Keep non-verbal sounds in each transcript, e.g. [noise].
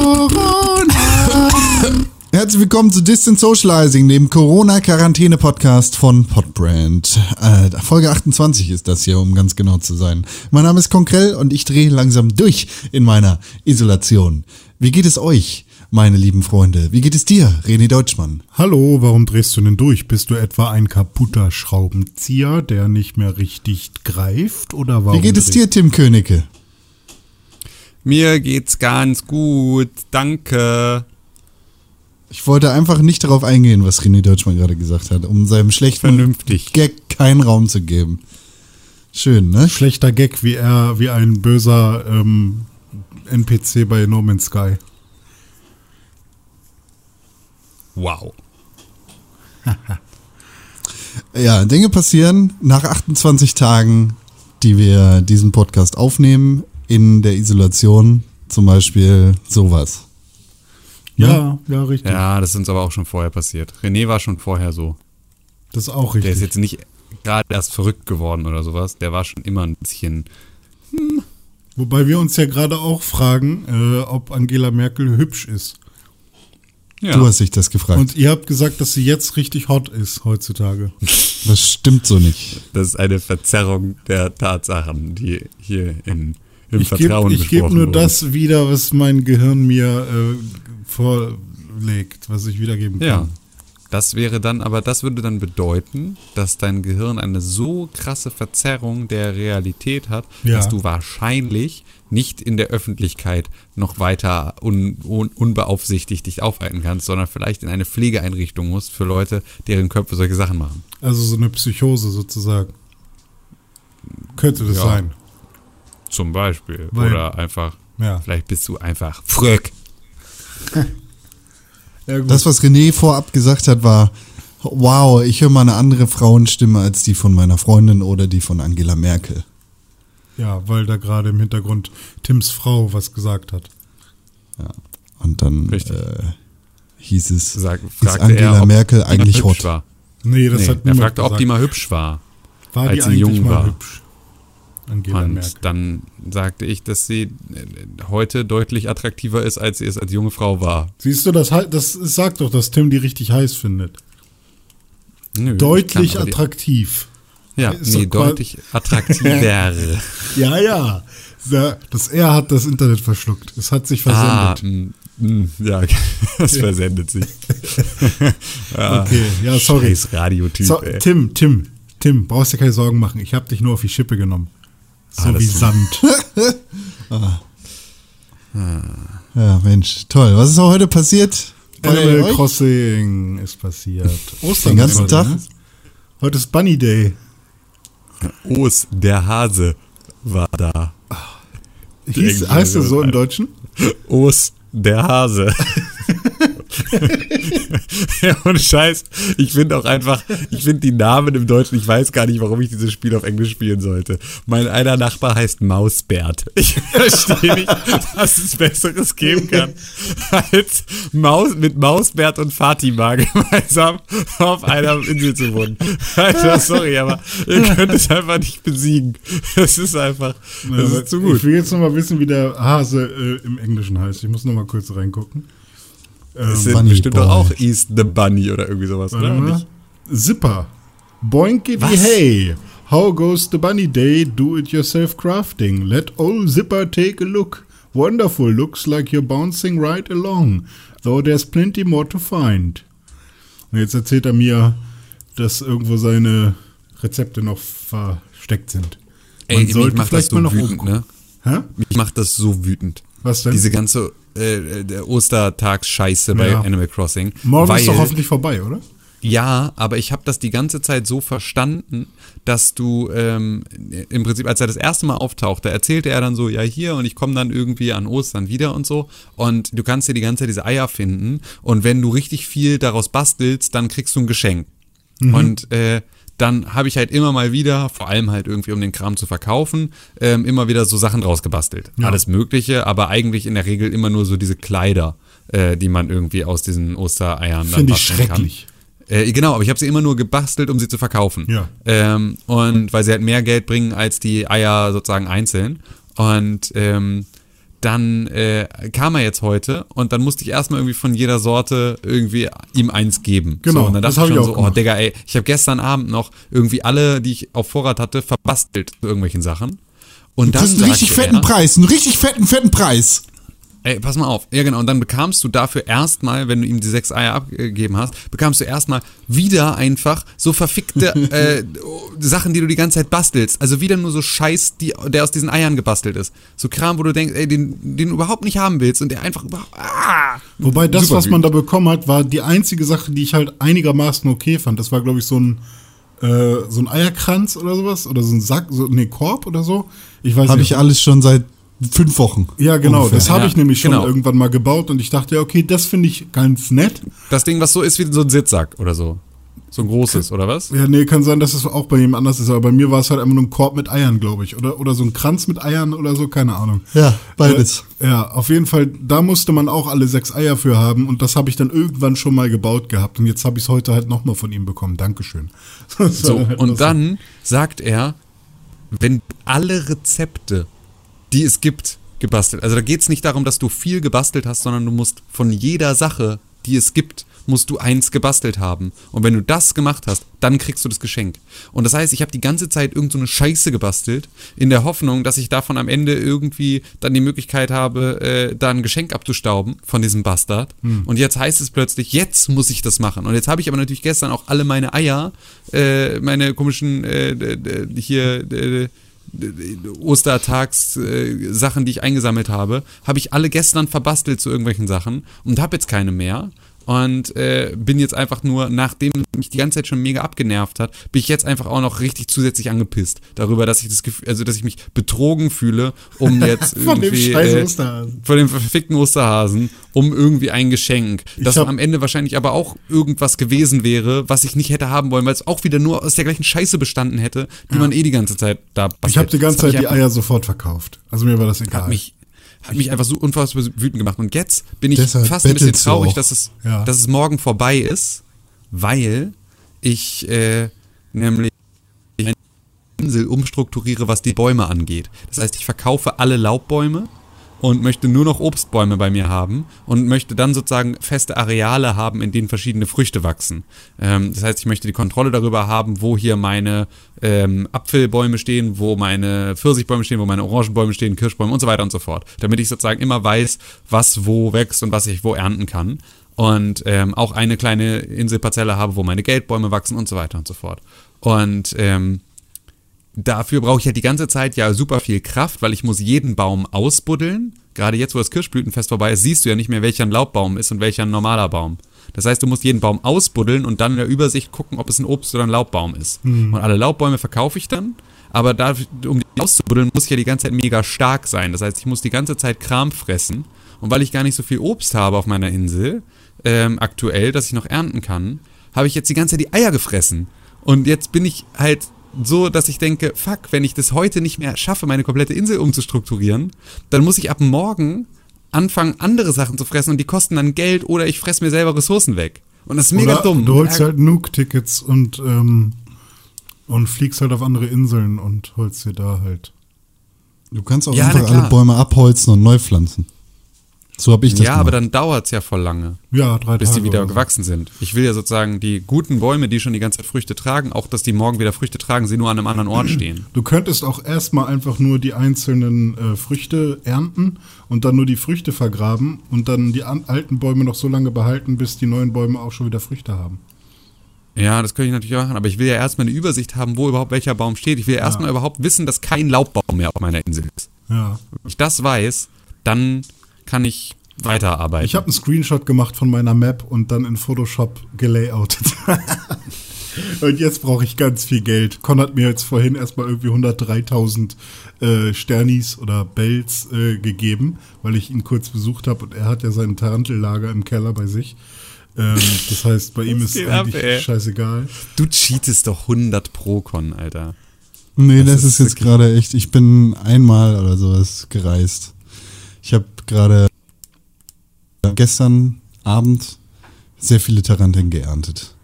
Corona. Herzlich willkommen zu Distant Socializing, dem Corona-Quarantäne-Podcast von Podbrand. Äh, Folge 28 ist das hier, um ganz genau zu sein. Mein Name ist Konkrell und ich drehe langsam durch in meiner Isolation. Wie geht es euch, meine lieben Freunde? Wie geht es dir, René Deutschmann? Hallo, warum drehst du denn durch? Bist du etwa ein kaputter Schraubenzieher, der nicht mehr richtig greift? Oder warum Wie geht es dir, Tim Königke? Mir geht's ganz gut, danke. Ich wollte einfach nicht darauf eingehen, was René Deutschmann gerade gesagt hat, um seinem schlechten Vernünftig. Gag keinen Raum zu geben. Schön, ne? Schlechter Gag, wie er, wie ein böser ähm, NPC bei No Man's Sky. Wow. [laughs] Ja, Dinge passieren nach 28 Tagen, die wir diesen Podcast aufnehmen, in der Isolation. Zum Beispiel sowas. Ja, ja, richtig. Ja, das ist uns aber auch schon vorher passiert. René war schon vorher so. Das ist auch Der richtig. ist jetzt nicht gerade erst verrückt geworden oder sowas. Der war schon immer ein bisschen. Wobei wir uns ja gerade auch fragen, äh, ob Angela Merkel hübsch ist. Ja. Du hast dich das gefragt. Und ihr habt gesagt, dass sie jetzt richtig hot ist heutzutage. das stimmt so nicht. das ist eine Verzerrung der Tatsachen, die hier in, im Ich gebe Vertrauen ich geb besprochen nur wurden. das wieder, was mein Gehirn mir äh, vorlegt, was ich wiedergeben kann. Ja. Das wäre dann, aber das würde dann bedeuten, dass dein Gehirn eine so krasse Verzerrung der Realität hat, Ja. dass du wahrscheinlich nicht in der Öffentlichkeit noch weiter un, un, unbeaufsichtigt dich aufhalten kannst, sondern vielleicht in eine Pflegeeinrichtung musst für Leute, deren Köpfe solche Sachen machen. Also so eine Psychose sozusagen. Könnte das Ja. sein. Zum Beispiel. Weil- Oder einfach, Ja. vielleicht bist du einfach fröck. [laughs] ja. Das, was René vorab gesagt hat, war, wow, ich höre mal eine andere Frauenstimme als die von meiner Freundin oder die von Angela Merkel. ja, weil da gerade im Hintergrund Tims Frau was gesagt hat. Und dann äh, hieß es, Sag, ist Angela er, Merkel die eigentlich hot? war. Nee, das Nee, hat er fragte, ob die mal hübsch war. war die als sie eigentlich jung mal war. hübsch? Angela Und Merkel. dann sagte ich, dass sie äh, heute deutlich attraktiver ist, als sie es als junge Frau war. Siehst du, das, das sagt doch, dass Tim die richtig heiß findet. Nö, Deutlich ich kann die- attraktiv. Ja, ist nee, deutlich attraktiver. [laughs] Ja, ja. Das R hat das Internet verschluckt. Es hat sich ah, versendet. mm, ja, [laughs] das versendet sich. ja, [laughs] okay, ja, sorry. Scheiß Radiotyp, So. Tim, Tim, Tim, brauchst dir keine Sorgen machen. Ich habe dich nur auf die Schippe genommen. So [laughs] Ah, wie Sand. Ja, Mensch, toll. Was ist auch heute passiert? bei Animal euch? Crossing ist passiert. Ostern Den ganzen heute, Tag? ne? Heute ist Bunny Day. Os, der Hase, war da. Hieß, heißt er so im. Deutschen? Os, der Hase. [laughs] [laughs] ja, ohne Scheiß. Ich finde auch einfach, ich finde die Namen im Deutschen, ich weiß gar nicht, warum ich dieses Spiel auf Englisch spielen sollte. Mein einer Nachbar heißt Mausbert. [laughs] Ich verstehe nicht, dass es Besseres geben kann, als Maus, mit Mausbert und Fatima [laughs] gemeinsam auf einer Insel zu wohnen. Alter, sorry, aber ihr könnt es einfach nicht besiegen. Das ist einfach, das ist zu gut. Ich will jetzt noch mal wissen, wie der Hase äh, im Englischen heißt. Ich muss noch mal kurz reingucken. Ähm, Es sind Bunny bestimmt Boy. doch auch East the Bunny oder irgendwie sowas, warte oder? Nicht? Zipper. Boinkity Was? hey. How goes the bunny day? Do it yourself crafting. Let old Zipper take a look. Wonderful. Looks like you're bouncing right along. Though there's plenty more to find. Und jetzt erzählt er mir, dass irgendwo seine Rezepte noch versteckt sind. Man Ey, sollte mich macht das vielleicht so mal oben wütend, ne? Hä? Mich macht das so wütend. Was denn? Diese ganze äh, Ostertagsscheiße bei Ja. Animal Crossing. Morgen weil, ist doch hoffentlich vorbei, oder? Ja, aber ich habe das die ganze Zeit so verstanden, dass du ähm, im Prinzip, als er das erste Mal auftauchte, erzählte er dann so, ja hier und ich komme dann irgendwie an Ostern wieder und so und du kannst dir die ganze Zeit diese Eier finden und wenn du richtig viel daraus bastelst, dann kriegst du ein Geschenk. Und äh, dann habe ich halt immer mal wieder, vor allem halt irgendwie um den Kram zu verkaufen, ähm, immer wieder so Sachen draus gebastelt. Alles Mögliche, aber eigentlich in der Regel immer nur so diese Kleider, äh, die man irgendwie aus diesen Ostereiern dann Finde ich basteln kann. schrecklich. Äh, genau, aber ich habe sie immer nur gebastelt, um sie zu verkaufen. Ja. Ähm, und weil sie halt mehr Geld bringen als die Eier sozusagen einzeln. Und ähm, dann äh, kam er jetzt heute und dann musste ich erstmal irgendwie von jeder Sorte irgendwie ihm eins geben. Genau, so, und dann das dachte ich hab ich schon auch so, oh gemacht. Digga, ey, ich habe gestern Abend noch irgendwie alle, die ich auf Vorrat hatte, verbastelt zu irgendwelchen Sachen. Und Du dann kriegst einen richtig fetten er, Preis, einen richtig fetten, fetten Preis. Ey, pass mal auf. Ja, genau. Und dann bekamst du dafür erstmal, wenn du ihm die sechs Eier abgegeben hast, bekamst du erstmal wieder einfach so verfickte [laughs] äh, Sachen, die du die ganze Zeit bastelst. Also wieder nur so Scheiß, die, der aus diesen Eiern gebastelt ist. So Kram, wo du denkst, ey, den, den du überhaupt nicht haben willst und der einfach überhaupt. Ah, Wobei das, was man da bekommen hat, war die einzige Sache, die ich halt einigermaßen okay fand. Das war, glaube ich, so ein, äh, so ein Eierkranz oder sowas. Oder so ein Sack, so nee, Korb oder so. Ich weiß Habe ich alles schon seit fünf Wochen. ja, genau. ungefähr. Das habe Ja, ich nämlich schon genau. irgendwann mal gebaut und ich dachte, ja, okay, das finde ich ganz nett. Das Ding, was so ist wie so ein Sitzsack oder so. So ein großes, oder was? Ja, nee, kann sein, dass es auch bei jemand anders ist, aber bei mir war es halt einfach nur ein Korb mit Eiern, glaube ich. Oder, oder so ein Kranz mit Eiern oder so, keine Ahnung. Ja, beides. Äh, ja, auf jeden Fall, da musste man auch alle sechs Eier für haben und das habe ich dann irgendwann schon mal gebaut gehabt und jetzt habe ich es heute halt nochmal von ihm bekommen. Dankeschön. [laughs] So, halt und lustig. dann sagt er, wenn alle Rezepte, die es gibt, gebastelt. Also da geht es nicht darum, dass du viel gebastelt hast, sondern du musst von jeder Sache, die es gibt, musst du eins gebastelt haben. Und wenn du das gemacht hast, dann kriegst du das Geschenk. Und das heißt, ich habe die ganze Zeit irgend so eine Scheiße gebastelt, in der Hoffnung, dass ich davon am Ende irgendwie dann die Möglichkeit habe, äh, da ein Geschenk abzustauben von diesem Bastard. Und jetzt heißt es plötzlich, jetzt muss ich das machen. Und jetzt habe ich aber natürlich gestern auch alle meine Eier, äh, meine komischen äh, hier äh, Ostertags äh, Sachen, die ich eingesammelt habe, habe ich alle gestern verbastelt zu irgendwelchen Sachen und habe jetzt keine mehr. Und äh, bin jetzt einfach nur, nachdem mich die ganze Zeit schon mega abgenervt hat, bin ich jetzt einfach auch noch richtig zusätzlich angepisst darüber, dass ich das Gefühl, also dass ich mich betrogen fühle, um [laughs] jetzt Von dem irgendwie scheiß äh, Osterhasen. von dem verfickten Osterhasen, um irgendwie ein Geschenk, das hab- am Ende wahrscheinlich aber auch irgendwas gewesen wäre, was ich nicht hätte haben wollen, weil es auch wieder nur aus der gleichen Scheiße bestanden hätte, die man eh die ganze Zeit da Ich habe die ganze hat Zeit die Eier sofort verkauft. Also mir war das egal. hat mich, hat mich einfach so unfassbar wütend gemacht. Und jetzt bin ich Deshalb fast ein bisschen traurig, dass es, Ja. dass es morgen vorbei ist, weil ich äh, nämlich eine Insel umstrukturiere, was die Bäume angeht. Das heißt, ich verkaufe alle Laubbäume und möchte nur noch Obstbäume bei mir haben und möchte dann sozusagen feste Areale haben, in denen verschiedene Früchte wachsen. Ähm, das heißt, ich möchte die Kontrolle darüber haben, wo hier meine ähm, Apfelbäume stehen, wo meine Pfirsichbäume stehen, wo meine Orangenbäume stehen, Kirschbäume und so weiter und so fort. Damit ich sozusagen immer weiß, was wo wächst und was ich wo ernten kann. Und ähm, auch eine kleine Inselparzelle habe, wo meine Geldbäume wachsen und so weiter und so fort. Und ähm, dafür brauche ich ja die ganze Zeit ja super viel Kraft, weil ich muss jeden Baum ausbuddeln. Gerade jetzt, wo das Kirschblütenfest vorbei ist, siehst du ja nicht mehr, welcher ein Laubbaum ist und welcher ein normaler Baum. Das heißt, du musst jeden Baum ausbuddeln und dann in der Übersicht gucken, ob es ein Obst- oder ein Laubbaum ist. Und alle Laubbäume verkaufe ich dann. Aber da, um die auszubuddeln, muss ich ja die ganze Zeit mega stark sein. Das heißt, ich muss die ganze Zeit Kram fressen. Und weil ich gar nicht so viel Obst habe auf meiner Insel, ähm, aktuell, dass ich noch ernten kann, habe ich jetzt die ganze Zeit die Eier gefressen. Und jetzt bin ich halt so, dass ich denke, fuck, wenn ich das heute nicht mehr schaffe, meine komplette Insel umzustrukturieren, dann muss ich ab morgen anfangen, andere Sachen zu fressen und die kosten dann Geld oder ich fresse mir selber Ressourcen weg. Und das ist mega Oder dumm. Du holst halt Nuke-Tickets und, ähm, und fliegst halt auf andere Inseln und holst dir da halt. Du kannst auch Ja, einfach alle Bäume abholzen und neu pflanzen. So habe ich das ja, gemacht. aber dann dauert es ja voll lange, Ja, drei bis die Tage wieder oder so. gewachsen sind. Ich will ja sozusagen die guten Bäume, die schon die ganze Zeit Früchte tragen, auch dass die morgen wieder Früchte tragen, sie nur an einem anderen Ort [clears throat] stehen. Du könntest auch erstmal einfach nur die einzelnen äh, Früchte ernten und dann nur die Früchte vergraben und dann die alten Bäume noch so lange behalten, bis die neuen Bäume auch schon wieder Früchte haben. Ja, das könnte ich natürlich auch machen, aber ich will ja erstmal eine Übersicht haben, wo überhaupt welcher Baum steht. Ich will ja erstmal überhaupt wissen, dass kein Laubbaum mehr auf meiner Insel ist. Ja. Wenn ich das weiß, dann kann ich weiterarbeiten. Ich habe einen Screenshot gemacht von meiner Map und dann in Photoshop gelayoutet. [laughs] und jetzt brauche ich ganz viel Geld. Con hat mir jetzt vorhin erstmal irgendwie 103.000 äh, Sternis oder Bells äh, gegeben, weil ich ihn kurz besucht habe und er hat ja sein Tarantellager im Keller bei sich. Ähm, das heißt, bei ihm ist ab, eigentlich ey? scheißegal. du cheatest doch 100 pro Con, Alter. Nee, Das das, ist ist jetzt gerade echt, ich bin einmal oder sowas gereist. Ich habe gerade gestern Abend sehr viele Taranteln geerntet.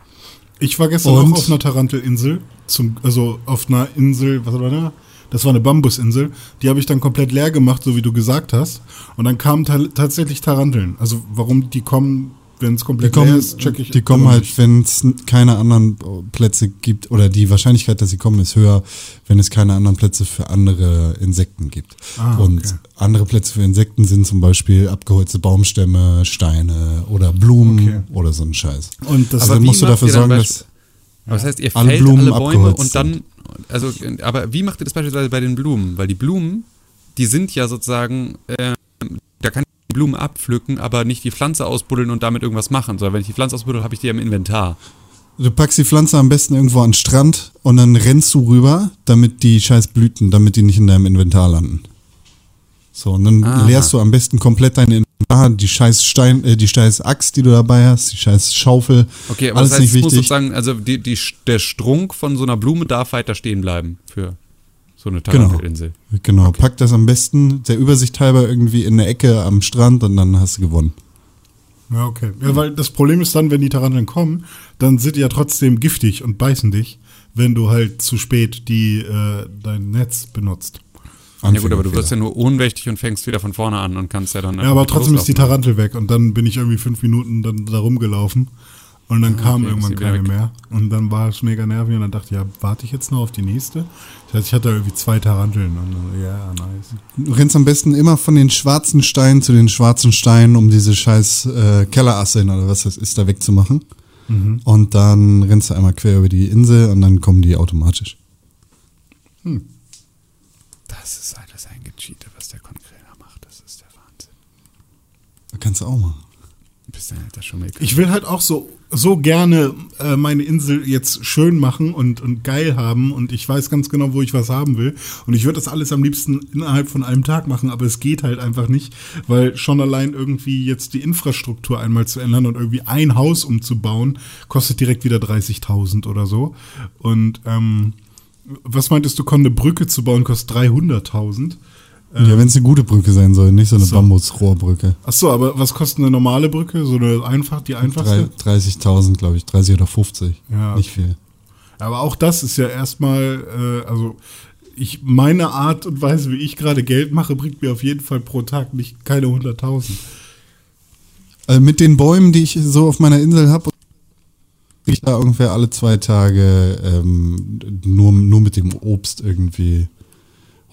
Ich war gestern Und? auch auf einer Tarantelinsel, zum, also auf einer Insel, was war da? Das war eine Bambusinsel. Die habe ich dann komplett leer gemacht, so wie du gesagt hast. Und dann kamen ta tatsächlich Taranteln. Also warum die kommen, wenn es Die komplett kommen, leer ist, check ich die kommen halt, wenn es keine anderen Plätze gibt, oder die Wahrscheinlichkeit, dass sie kommen, ist höher, wenn es keine anderen Plätze für andere Insekten gibt. Ah, Und okay. andere Plätze für Insekten sind zum Beispiel abgeholzte Baumstämme, Steine oder Blumen Okay. oder so ein Scheiß. Und das Also dann musst du dafür sorgen, dass Aber das heißt, ihr Alle fällt Blumen alle Bäume und dann, also, aber wie macht ihr das beispielsweise bei den Blumen? Weil die Blumen, die sind ja sozusagen, äh, da kann ich die Blumen abpflücken, aber nicht die Pflanze ausbuddeln und damit irgendwas machen, sondern wenn ich die Pflanze ausbuddel, habe ich die im Inventar. Du packst die Pflanze am besten irgendwo an den Strand und dann rennst du rüber, damit die scheiß Blüten, damit die nicht in deinem Inventar landen. So, und dann Aha. leerst du am besten komplett dein Inventar, die scheiß Stein, äh, die scheiß Axt, die du dabei hast, die scheiß Schaufel. Okay, aber alles das heißt, nicht es muss wichtig. sozusagen, also die, die, der Strunk von so einer Blume darf weiter stehen bleiben für so eine Genau. Tarantelinsel. Genau, pack das am besten der Übersicht halber irgendwie in der Ecke am Strand und dann hast du gewonnen. Ja, okay. Ja, weil das Problem ist dann, wenn die Taranteln kommen, dann sind die ja trotzdem giftig und beißen dich, wenn du halt zu spät die, äh, dein Netz benutzt. Ja gut, aber du wirst ja nur ohnmächtig und fängst wieder von vorne an und kannst ja dann Ja, aber trotzdem ist die loslaufen. Tarantel weg und dann bin ich irgendwie fünf Minuten dann da rumgelaufen und dann kam okay, irgendwann keine weg. mehr und dann war es mega nervig und dann dachte ich, ja, warte ich jetzt noch auf die nächste? Das heißt, ich hatte irgendwie zwei Taranteln und dann, ja, nice. Du rennst am besten immer von den schwarzen Steinen zu den schwarzen Steinen, um diese scheiß äh, Kellerasseln oder was das ist, da wegzumachen. Mhm. Und dann rennst du einmal quer über die Insel und dann kommen die automatisch. Das ist alles ein Gecheate, was der Konkreter macht. Das ist der Wahnsinn. Das kannst du auch machen. Bist du alter schon mal Ich will halt auch so, so gerne äh, meine Insel jetzt schön machen und, und geil haben und ich weiß ganz genau, wo ich was haben will. Und ich würde das alles am liebsten innerhalb von einem Tag machen, aber es geht halt einfach nicht, weil schon allein irgendwie jetzt die Infrastruktur einmal zu ändern und irgendwie ein Haus umzubauen, kostet direkt wieder 30.000 oder so. Und ähm, was meintest du, Con, eine Brücke zu bauen, kostet 300.000? Ja, wenn es eine gute Brücke sein soll, nicht so eine so. Bambusrohrbrücke. Ach so, aber was kostet eine normale Brücke? So eine einfach, die einfachste? 30.000, glaube ich, 30 oder 50. Ja, Nicht viel. Aber auch das ist ja erstmal, äh, also ich meine Art und Weise, wie ich gerade Geld mache, bringt mir auf jeden Fall pro Tag nicht keine 100.000. Also mit den Bäumen, die ich so auf meiner Insel habe, ich da ungefähr alle zwei Tage ähm, nur, nur mit dem Obst irgendwie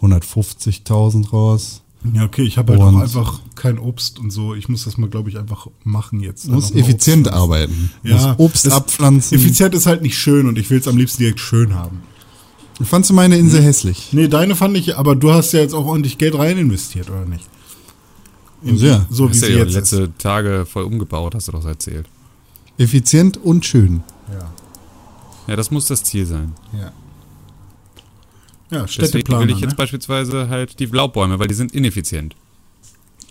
150.000 raus. Ja, okay, ich habe halt auch einfach kein Obst und so. Ich muss das mal, glaube ich, einfach machen jetzt. Mal effizient Obst arbeiten. Ja, musst Obst abpflanzen. Effizient ist halt nicht schön und ich will es am liebsten direkt schön haben. Fandst du meine Insel hässlich? Nee, deine fand ich, aber du hast ja jetzt auch ordentlich Geld rein investiert, oder nicht? In, Sehr. So wie hast sie ja die jetzt ist. letzte Tage voll umgebaut, hast du doch erzählt. Effizient und schön. Ja, Ja, das muss das Ziel sein. ja. Ja, Deswegen Städteplaner, will ich jetzt ne? beispielsweise halt die Laubbäume, weil die sind ineffizient.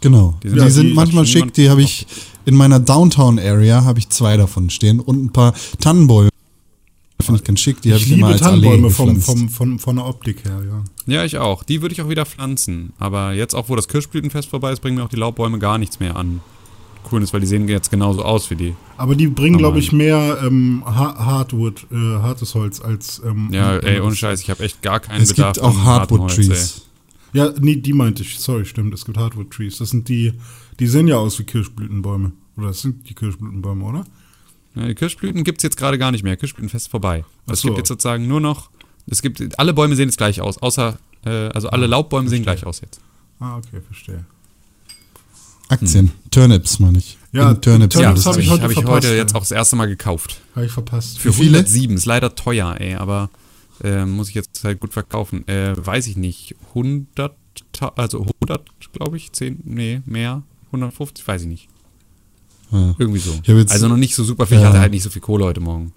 Genau. Die sind- sind, Ja, sind die- manchmal hat schon schick, die habe ich in meiner Downtown-Area habe ich zwei davon stehen und ein paar Tannenbäume. Finde ich ganz schick, die habe Ich ich, immer als Tannenbäume vom, vom, vom, von der Optik her, ja. Ja, ich auch. Die würde ich auch wieder pflanzen. Aber jetzt auch, wo das Kirschblütenfest vorbei ist, bringen mir auch die Laubbäume gar nichts mehr an. Cool ist, weil die sehen jetzt genauso aus wie die. Aber die bringen, glaube ich, mehr ähm, Ha- Hardwood, äh, hartes Holz als. Ähm, Ja, ey, ohne. Scheiß, ich habe echt gar keinen es Bedarf gibt auch Hardwood-Trees. Ja, nee, die meinte ich. Sorry, stimmt. Es gibt Hardwood Trees. Das sind die, die sehen ja aus wie Kirschblütenbäume. Oder das sind die Kirschblütenbäume, oder? Ja, die Kirschblüten gibt es jetzt gerade gar nicht mehr. Kirschblütenfest ist vorbei. Es so. gibt jetzt sozusagen nur noch. Es gibt. Alle Bäume sehen jetzt gleich aus, außer. Äh, also alle Laubbäume sehen gleich aus jetzt. Ah, okay, verstehe. Aktien. Turnips, meine ich. Ja, In Turnips. Turnips Ja, habe ich heute hab ich verpasst, heute ja. jetzt auch das erste Mal gekauft. Habe ich verpasst. Für Wie viele? 107 ist leider teuer, ey, aber äh, muss ich jetzt halt gut verkaufen. Äh, weiß ich nicht. 100, ta- also 100, glaube ich, 10, nee, mehr. 150, weiß ich nicht. Ja. Irgendwie so. Also noch nicht so super viel. Ich hatte halt nicht so viel Kohle heute Morgen.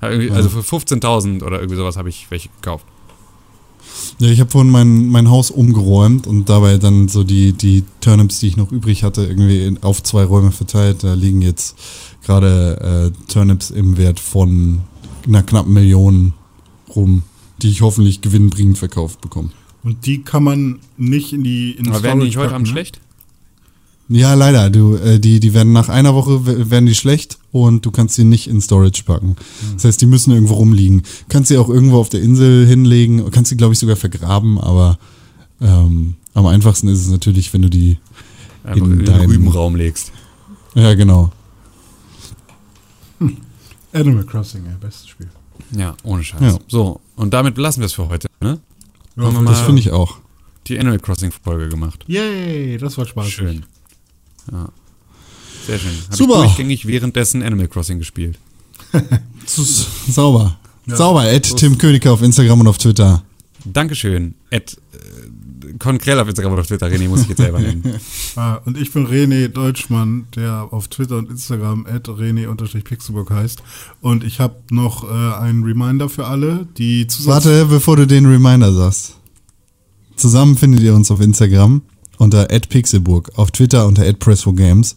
Also für 15.000 oder irgendwie sowas habe ich welche gekauft. Ja, ich habe vorhin mein, mein Haus umgeräumt und dabei dann so die, die Turnips, die ich noch übrig hatte, irgendwie in, auf zwei Räume verteilt. Da liegen jetzt gerade äh, Turnips im Wert von einer knappen Million rum, die ich hoffentlich gewinnbringend verkauft bekomme. Und die kann man nicht in die in Aber werden die nicht heute Abend ne? schlecht? Ja, leider. Du, äh, die, die werden nach einer Woche werden die schlecht und du kannst sie nicht in Storage packen. Das heißt, die müssen irgendwo rumliegen. Kannst sie auch irgendwo auf der Insel hinlegen, kannst sie, glaube ich, sogar vergraben, aber ähm, am einfachsten ist es natürlich, wenn du die. Einfach In in, den deinem- Rübenraum legst. Ja, genau. Animal Crossing, ey, bestes Spiel. Ja, ohne Scheiß. Ja. So, und damit belassen wir es für heute, ne? Ja, Das finde ich auch. die Animal Crossing Folge gemacht. Yay, das war Spaß. Schön. Ja. Sehr schön. Hab Super. Ich durchgängig währenddessen Animal Crossing gespielt. [laughs] Sauber. Ja. Sauber. Ed Tim Königke auf Instagram und auf Twitter. Dankeschön. Ed äh, Konkrell auf Instagram oder auf Twitter. René muss ich jetzt selber nennen. [laughs] Ah, und ich bin René Deutschmann, der auf Twitter und Instagram at René-Pixelburg heißt. Und ich habe noch äh, einen Reminder für alle, die Zusatz... Warte, bevor du den Reminder sagst. Zusammen findet ihr uns auf Instagram unter @pixelburg, auf Twitter unter @press4games.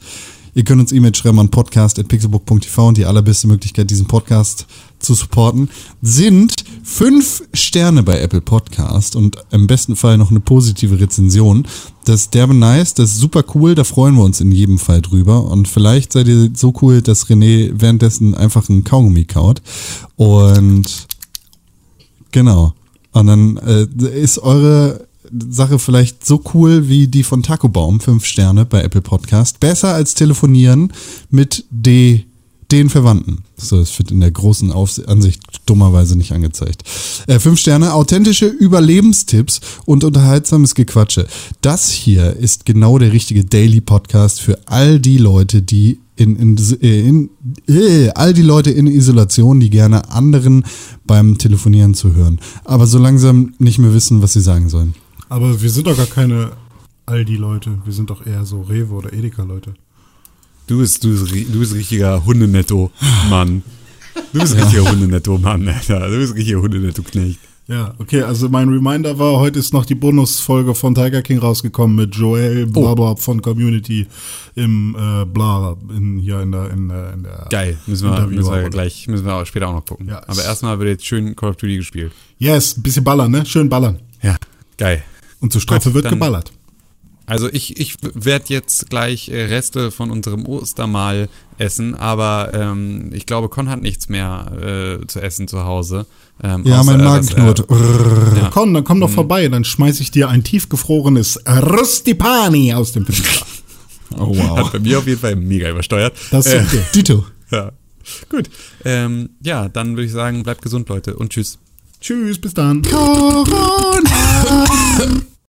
Ihr könnt uns E-Mail schreiben an podcast.pixelburg.tv und die allerbeste Möglichkeit, diesen Podcast zu supporten, sind fünf Sterne bei Apple Podcast und im besten Fall noch eine positive Rezension. Das ist derbe nice, das ist super cool, da freuen wir uns in jedem Fall drüber. Und vielleicht seid ihr so cool, dass René währenddessen einfach einen Kaugummi kaut. Und Genau. Und dann äh, ist eure Sache vielleicht so cool wie die von Taco Baum, fünf Sterne bei Apple Podcast. Besser als telefonieren mit de, den Verwandten. So, das wird in der großen Aufs Ansicht dummerweise nicht angezeigt. Äh, fünf Sterne, authentische Überlebenstipps und unterhaltsames Gequatsche. Das hier ist genau der richtige Daily Podcast für all die Leute, die in, in, äh, in äh, all die Leute in Isolation, die gerne anderen beim Telefonieren zuhören, aber so langsam nicht mehr wissen, was sie sagen sollen. Aber wir sind doch gar keine Aldi-Leute. Wir sind doch eher so Rewe- oder Edeka-Leute. Du bist, du bist, du bist richtiger Hundenetto-Mann. Du bist richtiger Hundenetto-Mann, Alter. Du bist richtiger Hundenetto-Knecht. Ja, okay, also mein Reminder war, heute ist noch die Bonusfolge von Tiger King rausgekommen mit Joel Blabla von Community im äh, Bla in, hier in der, in der, in der Geil. Müssen wir, müssen wir gleich, müssen wir auch später auch noch gucken. Ja, Aber erstmal wird jetzt schön Call of Duty gespielt. Yes, ein bisschen ballern, ne? Schön ballern. Ja, geil. Und zur Strafe Gut, wird dann- geballert. Also ich, ich werde jetzt gleich äh, Reste von unserem Ostermahl essen, aber ähm, ich glaube, Con hat nichts mehr äh, zu essen zu Hause. Ähm, Ja, außer, mein äh, Magen knurrt. Äh, ja. Komm, dann komm doch vorbei, dann schmeiß ich dir ein tiefgefrorenes Rustipani aus dem Fenster. [laughs] Oh Hat wow. bei mir auf jeden Fall mega übersteuert. Das ist Äh, okay. [laughs] Dito. ja. Gut. Ähm, ja, dann würde ich sagen, bleibt gesund, Leute, und tschüss. Tschüss, bis dann. Corona. [laughs]